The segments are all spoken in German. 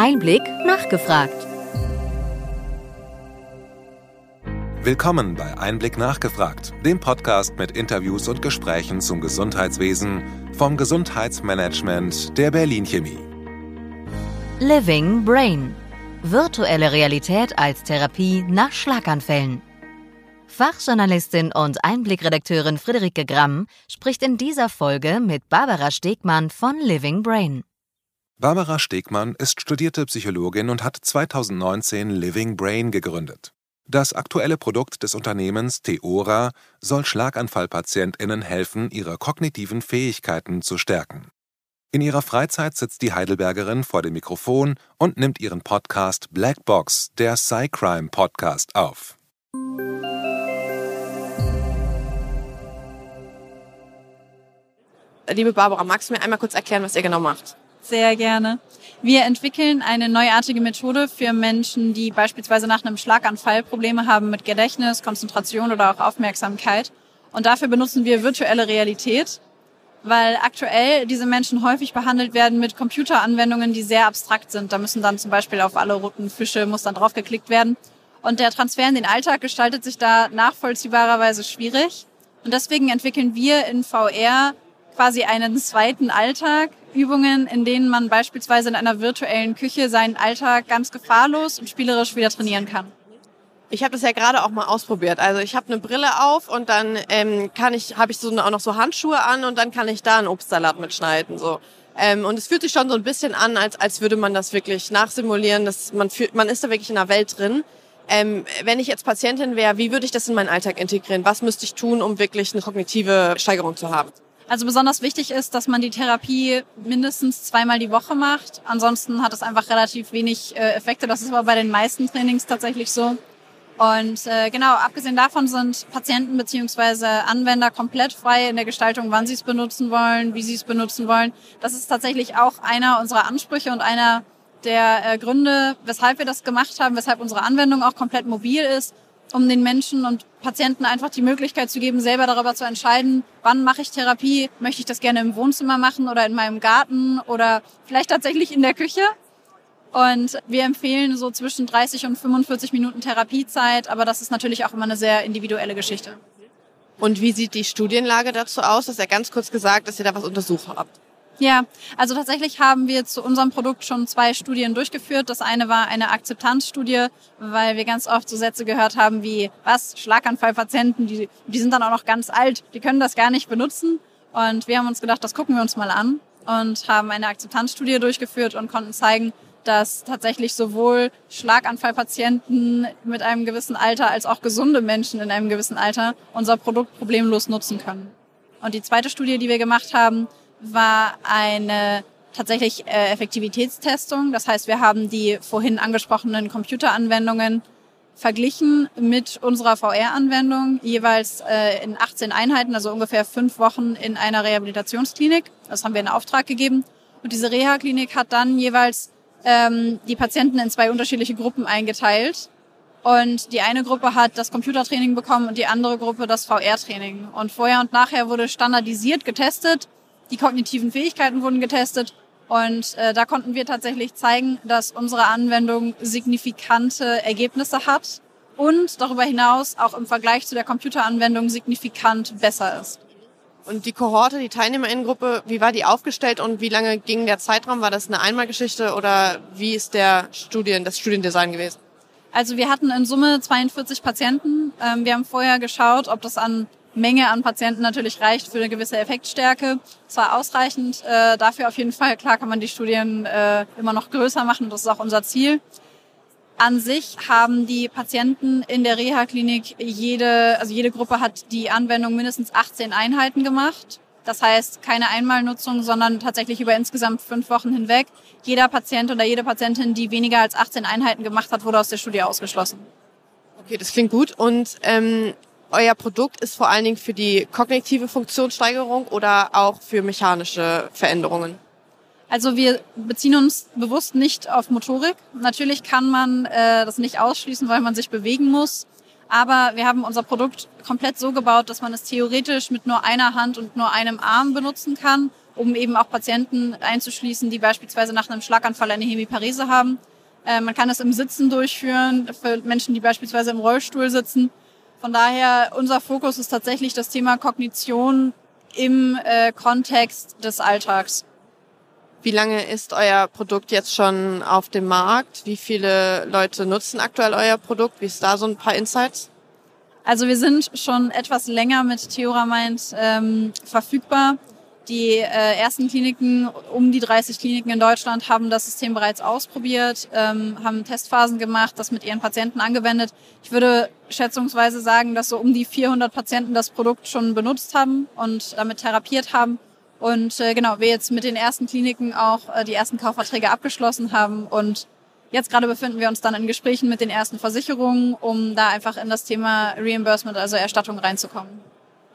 Einblick nachgefragt. Willkommen bei Einblick nachgefragt, dem Podcast mit Interviews und Gesprächen zum Gesundheitswesen vom Gesundheitsmanagement der Berlin Chemie. Living Brain. Virtuelle Realität als Therapie nach Schlaganfällen. Fachjournalistin und Einblickredakteurin Friederike Gramm spricht in dieser Folge mit Barbara Stegmann von Living Brain. Barbara Stegmann ist studierte Psychologin und hat 2019 Living Brain gegründet. Das aktuelle Produkt des Unternehmens Theora soll Schlaganfallpatientinnen helfen, ihre kognitiven Fähigkeiten zu stärken. In ihrer Freizeit sitzt die Heidelbergerin vor dem Mikrofon und nimmt ihren Podcast Black Box, der Cycrime Podcast, auf. Liebe Barbara, magst du mir einmal kurz erklären, was ihr genau macht? Sehr gerne. Wir entwickeln eine neuartige Methode für Menschen, die beispielsweise nach einem Schlaganfall Probleme haben mit Gedächtnis, Konzentration oder auch Aufmerksamkeit. Und dafür benutzen wir virtuelle Realität, weil aktuell diese Menschen häufig behandelt werden mit Computeranwendungen, die sehr abstrakt sind. Da müssen dann zum Beispiel auf alle roten Fische muss dann draufgeklickt werden. Und der Transfer in den Alltag gestaltet sich da nachvollziehbarerweise schwierig. Und deswegen entwickeln wir in VR quasi einen zweiten Alltag, Übungen, in denen man beispielsweise in einer virtuellen Küche seinen Alltag ganz gefahrlos und spielerisch wieder trainieren kann. Ich habe das ja gerade auch mal ausprobiert. Also ich habe eine Brille auf und dann ähm, kann ich, habe ich so auch noch so Handschuhe an und dann kann ich da einen Obstsalat mitschneiden. So. Ähm, und es fühlt sich schon so ein bisschen an, als, als würde man das wirklich nachsimulieren. Dass man, fühlt, man ist da wirklich in der Welt drin. Ähm, wenn ich jetzt Patientin wäre, wie würde ich das in meinen Alltag integrieren? Was müsste ich tun, um wirklich eine kognitive Steigerung zu haben? Also besonders wichtig ist, dass man die Therapie mindestens zweimal die Woche macht. Ansonsten hat es einfach relativ wenig äh, Effekte. Das ist aber bei den meisten Trainings tatsächlich so. Und äh, genau, abgesehen davon sind Patienten beziehungsweise Anwender komplett frei in der Gestaltung, wann sie es benutzen wollen, wie sie es benutzen wollen. Das ist tatsächlich auch einer unserer Ansprüche und einer der äh, Gründe, weshalb wir das gemacht haben, weshalb unsere Anwendung auch komplett mobil ist um den Menschen und Patienten einfach die Möglichkeit zu geben, selber darüber zu entscheiden, wann mache ich Therapie, möchte ich das gerne im Wohnzimmer machen oder in meinem Garten oder vielleicht tatsächlich in der Küche. Und wir empfehlen so zwischen 30 und 45 Minuten Therapiezeit, aber das ist natürlich auch immer eine sehr individuelle Geschichte. Und wie sieht die Studienlage dazu aus? Das ist ja ganz kurz gesagt, dass ihr da was untersucht habt. Ja, also tatsächlich haben wir zu unserem Produkt schon zwei Studien durchgeführt. Das eine war eine Akzeptanzstudie, weil wir ganz oft so Sätze gehört haben wie, was, Schlaganfallpatienten, die, die sind dann auch noch ganz alt, die können das gar nicht benutzen. Und wir haben uns gedacht, das gucken wir uns mal an und haben eine Akzeptanzstudie durchgeführt und konnten zeigen, dass tatsächlich sowohl Schlaganfallpatienten mit einem gewissen Alter als auch gesunde Menschen in einem gewissen Alter unser Produkt problemlos nutzen können. Und die zweite Studie, die wir gemacht haben, war eine tatsächlich äh, Effektivitätstestung. Das heißt, wir haben die vorhin angesprochenen Computeranwendungen verglichen mit unserer VR-Anwendung, jeweils äh, in 18 Einheiten, also ungefähr fünf Wochen in einer Rehabilitationsklinik. Das haben wir in Auftrag gegeben. Und diese Reha-Klinik hat dann jeweils ähm, die Patienten in zwei unterschiedliche Gruppen eingeteilt. Und die eine Gruppe hat das Computertraining bekommen und die andere Gruppe das VR-Training. Und vorher und nachher wurde standardisiert getestet, die kognitiven Fähigkeiten wurden getestet und äh, da konnten wir tatsächlich zeigen, dass unsere Anwendung signifikante Ergebnisse hat und darüber hinaus auch im Vergleich zu der Computeranwendung signifikant besser ist. Und die Kohorte, die Teilnehmerinnengruppe, wie war die aufgestellt und wie lange ging der Zeitraum? War das eine Einmalgeschichte oder wie ist der Studien, das Studiendesign gewesen? Also wir hatten in Summe 42 Patienten. Ähm, wir haben vorher geschaut, ob das an Menge an Patienten natürlich reicht für eine gewisse Effektstärke. Es war ausreichend. Äh, dafür auf jeden Fall, klar kann man die Studien äh, immer noch größer machen. Das ist auch unser Ziel. An sich haben die Patienten in der Reha-Klinik jede, also jede Gruppe hat die Anwendung mindestens 18 Einheiten gemacht. Das heißt, keine Einmalnutzung, sondern tatsächlich über insgesamt fünf Wochen hinweg. Jeder Patient oder jede Patientin, die weniger als 18 Einheiten gemacht hat, wurde aus der Studie ausgeschlossen. Okay, das klingt gut. Und ähm, euer Produkt ist vor allen Dingen für die kognitive Funktionssteigerung oder auch für mechanische Veränderungen? Also wir beziehen uns bewusst nicht auf Motorik. Natürlich kann man äh, das nicht ausschließen, weil man sich bewegen muss. Aber wir haben unser Produkt komplett so gebaut, dass man es theoretisch mit nur einer Hand und nur einem Arm benutzen kann um eben auch Patienten einzuschließen, die beispielsweise nach einem Schlaganfall eine Hemiparese haben. Äh, man kann das im Sitzen durchführen für Menschen, die beispielsweise im Rollstuhl sitzen. Von daher, unser Fokus ist tatsächlich das Thema Kognition im äh, Kontext des Alltags. Wie lange ist euer Produkt jetzt schon auf dem Markt? Wie viele Leute nutzen aktuell euer Produkt? Wie ist da so ein paar Insights? Also wir sind schon etwas länger mit Theoramind ähm, verfügbar. Die äh, ersten Kliniken, um die 30 Kliniken in Deutschland, haben das System bereits ausprobiert, ähm, haben Testphasen gemacht, das mit ihren Patienten angewendet. Ich würde schätzungsweise sagen, dass so um die 400 Patienten das Produkt schon benutzt haben und damit therapiert haben. Und äh, genau, wir jetzt mit den ersten Kliniken auch äh, die ersten Kaufverträge abgeschlossen haben und Jetzt gerade befinden wir uns dann in Gesprächen mit den ersten Versicherungen, um da einfach in das Thema Reimbursement, also Erstattung reinzukommen.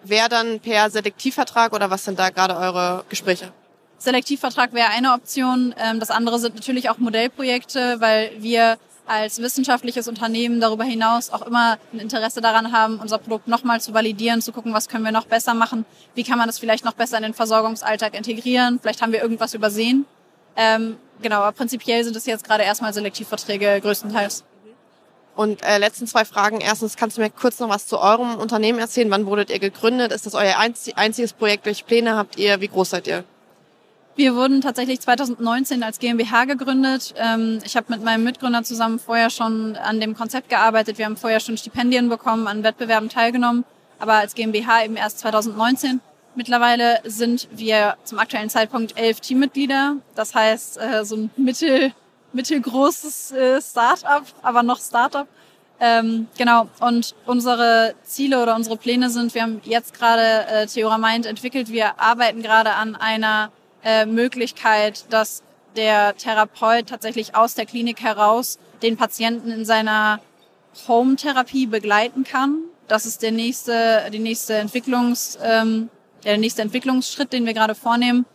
Wer dann per Selektivvertrag oder was sind da gerade eure Gespräche? Selektivvertrag wäre eine Option. Ähm, das andere sind natürlich auch Modellprojekte, weil wir als wissenschaftliches Unternehmen darüber hinaus auch immer ein Interesse daran haben, unser Produkt nochmal zu validieren, zu gucken, was können wir noch besser machen, wie kann man das vielleicht noch besser in den Versorgungsalltag integrieren, vielleicht haben wir irgendwas übersehen. Ähm, genau, aber prinzipiell sind es jetzt gerade erstmal Selektivverträge größtenteils. Und äh, letzten zwei Fragen. Erstens, kannst du mir kurz noch was zu eurem Unternehmen erzählen? Wann wurdet ihr gegründet? Ist das euer einziges Projekt? Welche Pläne habt ihr? Wie groß seid ihr? Wir wurden tatsächlich 2019 als GmbH gegründet. Ähm, ich habe mit meinem Mitgründer zusammen vorher schon an dem Konzept gearbeitet. Wir haben vorher schon Stipendien bekommen, an Wettbewerben teilgenommen, aber als GmbH eben erst 2019. Mittlerweile sind wir zum aktuellen Zeitpunkt elf Teammitglieder. Das heißt, äh, so ein mittel, mittelgroßes äh, Startup, aber noch Startup. Ähm, genau. Und unsere Ziele oder unsere Pläne sind, wir haben jetzt gerade äh, Theora Mind entwickelt. Wir arbeiten gerade an einer äh, Möglichkeit, dass der Therapeut tatsächlich aus der Klinik heraus den Patienten in seiner Home-Therapie begleiten kann. Das ist der nächste, die nächste Entwicklungs, ähm, der nächste Entwicklungsschritt, den wir gerade vornehmen.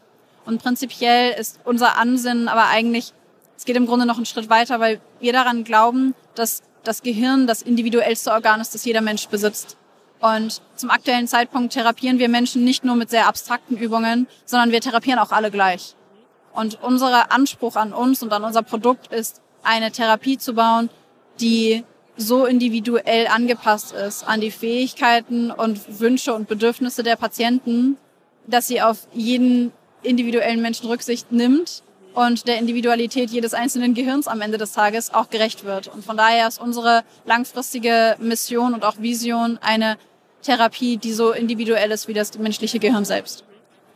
Und prinzipiell ist unser Ansinnen aber eigentlich, es geht im Grunde noch einen Schritt weiter, weil wir daran glauben, dass das Gehirn das individuellste Organ ist, das jeder Mensch besitzt. Und zum aktuellen Zeitpunkt therapieren wir Menschen nicht nur mit sehr abstrakten Übungen, sondern wir therapieren auch alle gleich. Und unser Anspruch an uns und an unser Produkt ist, eine Therapie zu bauen, die so individuell angepasst ist an die Fähigkeiten und Wünsche und Bedürfnisse der Patienten, dass sie auf jeden individuellen Menschen Rücksicht nimmt und der Individualität jedes einzelnen Gehirns am Ende des Tages auch gerecht wird. Und von daher ist unsere langfristige Mission und auch Vision eine Therapie, die so individuell ist wie das menschliche Gehirn selbst.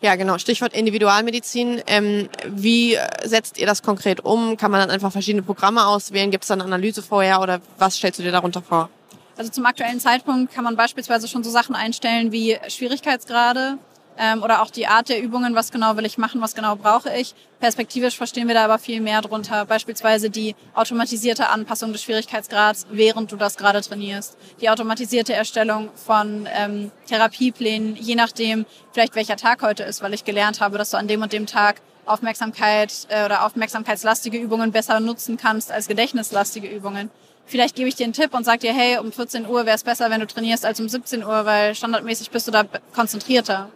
Ja, genau. Stichwort Individualmedizin. Ähm, wie setzt ihr das konkret um? Kann man dann einfach verschiedene Programme auswählen? Gibt es dann Analyse vorher oder was stellst du dir darunter vor? Also zum aktuellen Zeitpunkt kann man beispielsweise schon so Sachen einstellen wie Schwierigkeitsgrade, ähm, oder auch die Art der Übungen, was genau will ich machen, was genau brauche ich. Perspektivisch verstehen wir da aber viel mehr drunter. Beispielsweise die automatisierte Anpassung des Schwierigkeitsgrads, während du das gerade trainierst. Die automatisierte Erstellung von ähm, Therapieplänen, je nachdem vielleicht welcher Tag heute ist, weil ich gelernt habe, dass du an dem und dem Tag Aufmerksamkeit äh, oder aufmerksamkeitslastige Übungen besser nutzen kannst als gedächtnislastige Übungen. Vielleicht gebe ich dir einen Tipp und sage dir, hey, um 14 Uhr wäre es besser, wenn du trainierst als um 17 Uhr, weil standardmäßig bist du da konzentrierter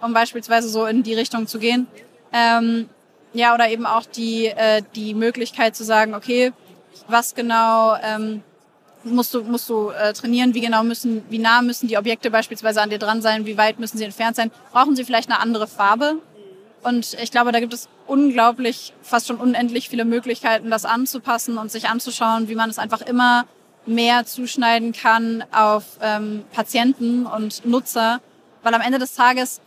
um beispielsweise so in die Richtung zu gehen. Ähm, ja, oder eben auch die, äh, die Möglichkeit zu sagen, okay, was genau ähm, musst du, musst du äh, trainieren, wie genau müssen, wie nah müssen die Objekte beispielsweise an dir dran sein, wie weit müssen sie entfernt sein, brauchen sie vielleicht eine andere Farbe? Und ich glaube, da gibt es unglaublich, fast schon unendlich viele Möglichkeiten, das anzupassen und sich anzuschauen, wie man es einfach immer mehr zuschneiden kann auf ähm, Patienten und Nutzer. Weil am Ende des Tages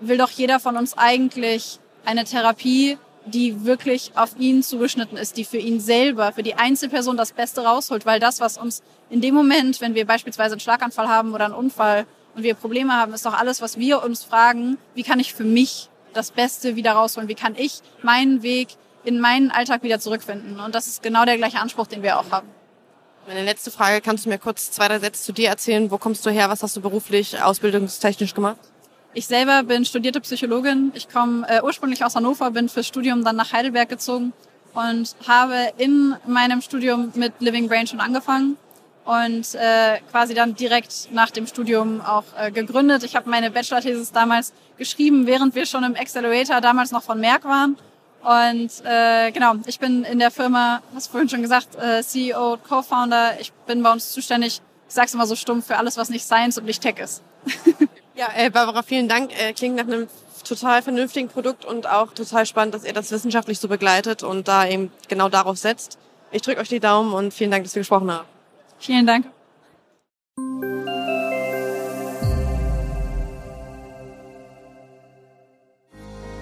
will doch jeder von uns eigentlich eine Therapie, die wirklich auf ihn zugeschnitten ist, die für ihn selber, für die Einzelperson das Beste rausholt, weil das, was uns in dem Moment, wenn wir beispielsweise einen Schlaganfall haben oder einen Unfall und wir Probleme haben, ist doch alles, was wir uns fragen, wie kann ich für mich das Beste wieder rausholen, wie kann ich meinen Weg in meinen Alltag wieder zurückfinden. Und das ist genau der gleiche Anspruch, den wir auch haben. Meine letzte Frage, kannst du mir kurz zwei, drei Sätze zu dir erzählen? Wo kommst du her? Was hast du beruflich, ausbildungstechnisch gemacht? Ich selber bin studierte Psychologin. Ich komme äh, ursprünglich aus Hannover, bin fürs Studium dann nach Heidelberg gezogen und habe in meinem Studium mit Living Brain schon angefangen und äh, quasi dann direkt nach dem Studium auch äh, gegründet. Ich habe meine Bachelor-Thesis damals geschrieben, während wir schon im Accelerator damals noch von Merck waren. Und äh, genau, ich bin in der Firma, hast vorhin schon gesagt, äh, CEO, Co-Founder. Ich bin bei uns zuständig, ich sag's immer so stumpf, für alles, was nicht Science und nicht Tech ist. ja, äh, Barbara, vielen Dank. Äh, klingt nach einem total vernünftigen Produkt und auch total spannend, dass ihr das wissenschaftlich so begleitet und da eben genau darauf setzt. Ich drücke euch die Daumen und vielen Dank, dass wir gesprochen haben. Vielen Dank.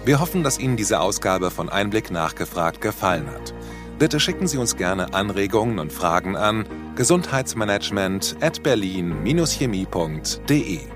Wir hoffen, dass Ihnen diese Ausgabe von Einblick nachgefragt gefallen hat. Bitte schicken Sie uns gerne Anregungen und Fragen an gesundheitsmanagement at berlin-chemie.de.